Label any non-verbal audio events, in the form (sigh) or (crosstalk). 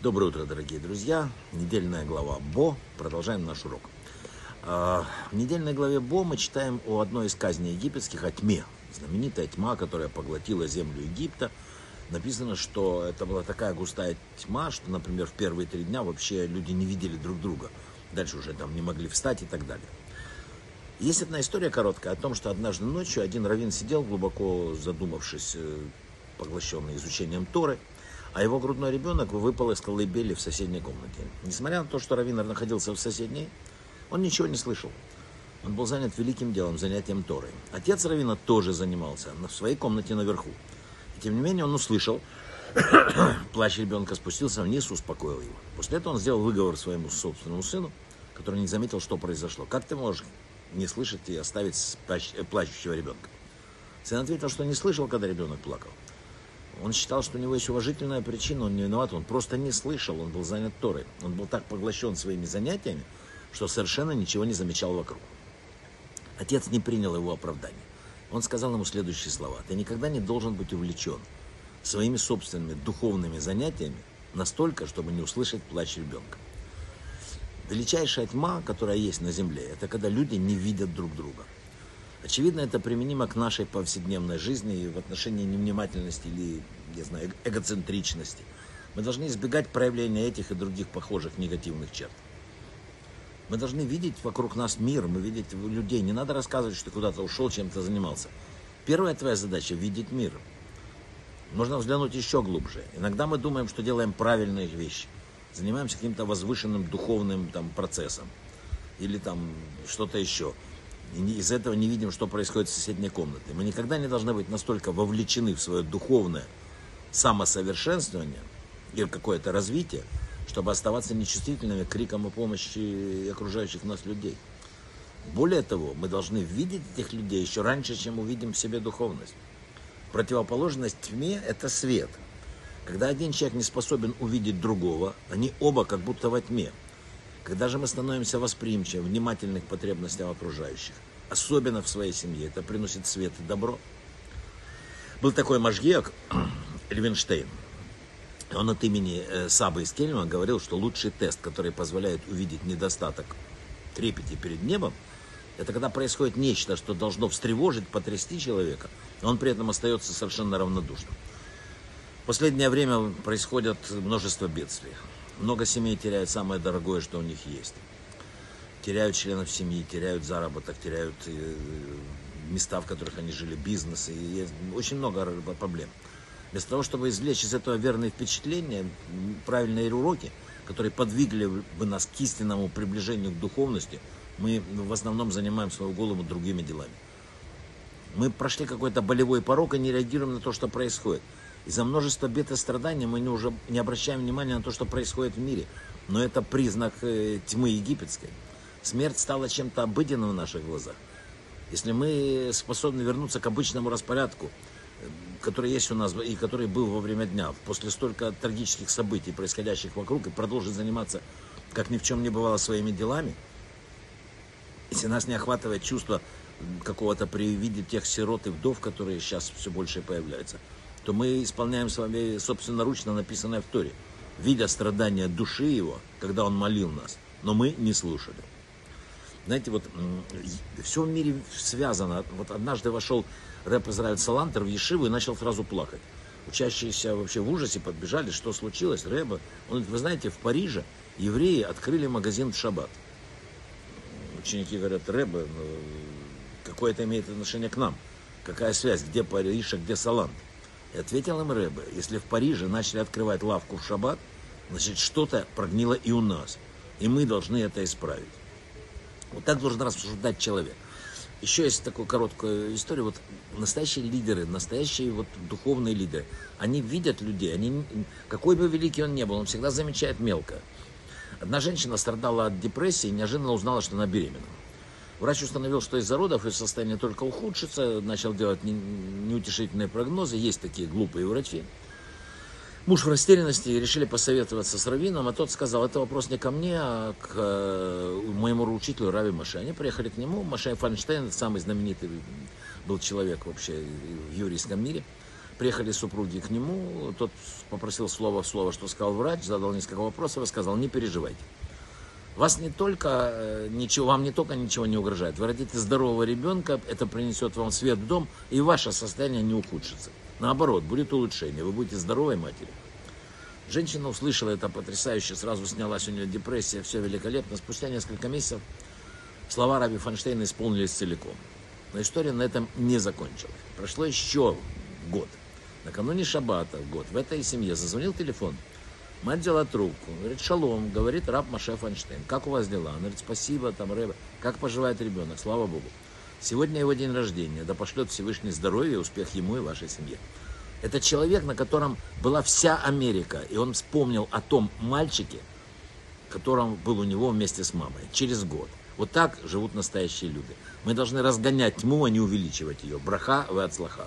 Доброе утро, дорогие друзья. Недельная глава Бо. Продолжаем наш урок. А, в недельной главе Бо мы читаем о одной из казней египетских, о тьме. Знаменитая тьма, которая поглотила землю Египта. Написано, что это была такая густая тьма, что, например, в первые три дня вообще люди не видели друг друга. Дальше уже там не могли встать и так далее. Есть одна история короткая о том, что однажды ночью один раввин сидел, глубоко задумавшись, э, поглощенный изучением Торы, а его грудной ребенок выпал из колыбели в соседней комнате. Несмотря на то, что Равин находился в соседней, он ничего не слышал. Он был занят великим делом, занятием Торы. Отец Равина тоже занимался в своей комнате наверху. И тем не менее он услышал, (coughs) плач ребенка спустился вниз, успокоил его. После этого он сделал выговор своему собственному сыну, который не заметил, что произошло. Как ты можешь не слышать и оставить плачущего ребенка? Сын ответил, что не слышал, когда ребенок плакал. Он считал, что у него есть уважительная причина, он не виноват, он просто не слышал, он был занят Торой. Он был так поглощен своими занятиями, что совершенно ничего не замечал вокруг. Отец не принял его оправдания. Он сказал ему следующие слова. Ты никогда не должен быть увлечен своими собственными духовными занятиями настолько, чтобы не услышать плач ребенка. Величайшая тьма, которая есть на земле, это когда люди не видят друг друга. Очевидно, это применимо к нашей повседневной жизни и в отношении невнимательности или, я знаю, эгоцентричности. Мы должны избегать проявления этих и других похожих негативных черт. Мы должны видеть вокруг нас мир, мы видеть людей. Не надо рассказывать, что ты куда-то ушел, чем-то занимался. Первая твоя задача – видеть мир. Можно взглянуть еще глубже. Иногда мы думаем, что делаем правильные вещи. Занимаемся каким-то возвышенным духовным там, процессом. Или там что-то еще из этого не видим, что происходит в соседней комнате. Мы никогда не должны быть настолько вовлечены в свое духовное самосовершенствование или какое-то развитие, чтобы оставаться нечувствительными к крикам о помощи окружающих нас людей. Более того, мы должны видеть этих людей еще раньше, чем увидим в себе духовность. Противоположность тьме – это свет. Когда один человек не способен увидеть другого, они оба как будто во тьме – когда же мы становимся восприимчивы, внимательны к потребностям окружающих, особенно в своей семье, это приносит свет и добро. Был такой Машгиак Эльвинштейн. (clears throat) Он от имени э, Сабы из Кельма говорил, что лучший тест, который позволяет увидеть недостаток трепете перед небом, это когда происходит нечто, что должно встревожить, потрясти человека, но он при этом остается совершенно равнодушным. В последнее время происходят множество бедствий. Много семей теряют самое дорогое, что у них есть. Теряют членов семьи, теряют заработок, теряют э, места, в которых они жили, бизнесы. И очень много проблем. Вместо того, чтобы извлечь из этого верные впечатления, правильные уроки, которые подвигли бы нас к истинному приближению к духовности, мы в основном занимаем свою голову другими делами. Мы прошли какой-то болевой порог и не реагируем на то, что происходит. Из-за множества бед и страданий мы не, уже не обращаем внимания на то, что происходит в мире. Но это признак э, тьмы египетской. Смерть стала чем-то обыденным в наших глазах. Если мы способны вернуться к обычному распорядку, э, который есть у нас и который был во время дня, после столько трагических событий, происходящих вокруг, и продолжить заниматься, как ни в чем не бывало, своими делами, если нас не охватывает чувство какого-то при виде тех сирот и вдов, которые сейчас все больше появляются – то мы исполняем с вами собственноручно написанное в Торе, видя страдания души его, когда он молил нас, но мы не слушали. Знаете, вот все в мире связано. Вот однажды вошел рэп Израиль Салантер в Ешиву и начал сразу плакать. Учащиеся вообще в ужасе подбежали, что случилось, рэба. Он говорит, вы знаете, в Париже евреи открыли магазин в шаббат. Ученики говорят, рэба, ну, какое это имеет отношение к нам? Какая связь, где Париж, а где Салант? И ответил им Рэбе, если в Париже начали открывать лавку в шаббат, значит что-то прогнило и у нас. И мы должны это исправить. Вот так должен рассуждать человек. Еще есть такая короткая история. Вот настоящие лидеры, настоящие вот духовные лидеры, они видят людей, они, какой бы великий он ни был, он всегда замечает мелкое. Одна женщина страдала от депрессии и неожиданно узнала, что она беременна. Врач установил, что из-за родов ее состояние только ухудшится, начал делать неутешительные прогнозы, есть такие глупые врачи. Муж в растерянности, решили посоветоваться с Равином, а тот сказал, это вопрос не ко мне, а к э, моему учителю Рави Маше. Они приехали к нему, Маше Файнштейн, самый знаменитый был человек вообще в еврейском мире, Приехали супруги к нему, тот попросил слово в слово, что сказал врач, задал несколько вопросов и сказал, не переживайте. Вас не только, э, ничего, вам не только ничего не угрожает. Вы родите здорового ребенка, это принесет вам свет в дом, и ваше состояние не ухудшится. Наоборот, будет улучшение, вы будете здоровой матерью. Женщина услышала это потрясающе, сразу снялась у нее депрессия, все великолепно. Спустя несколько месяцев слова Раби Фанштейна исполнились целиком. Но история на этом не закончилась. Прошло еще год. Накануне шаббата, год, в этой семье зазвонил телефон. Мать взяла трубку, говорит, шалом, говорит раб Маше Фанштейн, как у вас дела? Она говорит, спасибо, там, Рэба, как поживает ребенок, слава Богу. Сегодня его день рождения, да пошлет Всевышний здоровье успех ему и вашей семье. Это человек, на котором была вся Америка, и он вспомнил о том мальчике, которым был у него вместе с мамой, через год. Вот так живут настоящие люди. Мы должны разгонять тьму, а не увеличивать ее. Браха в отслаха.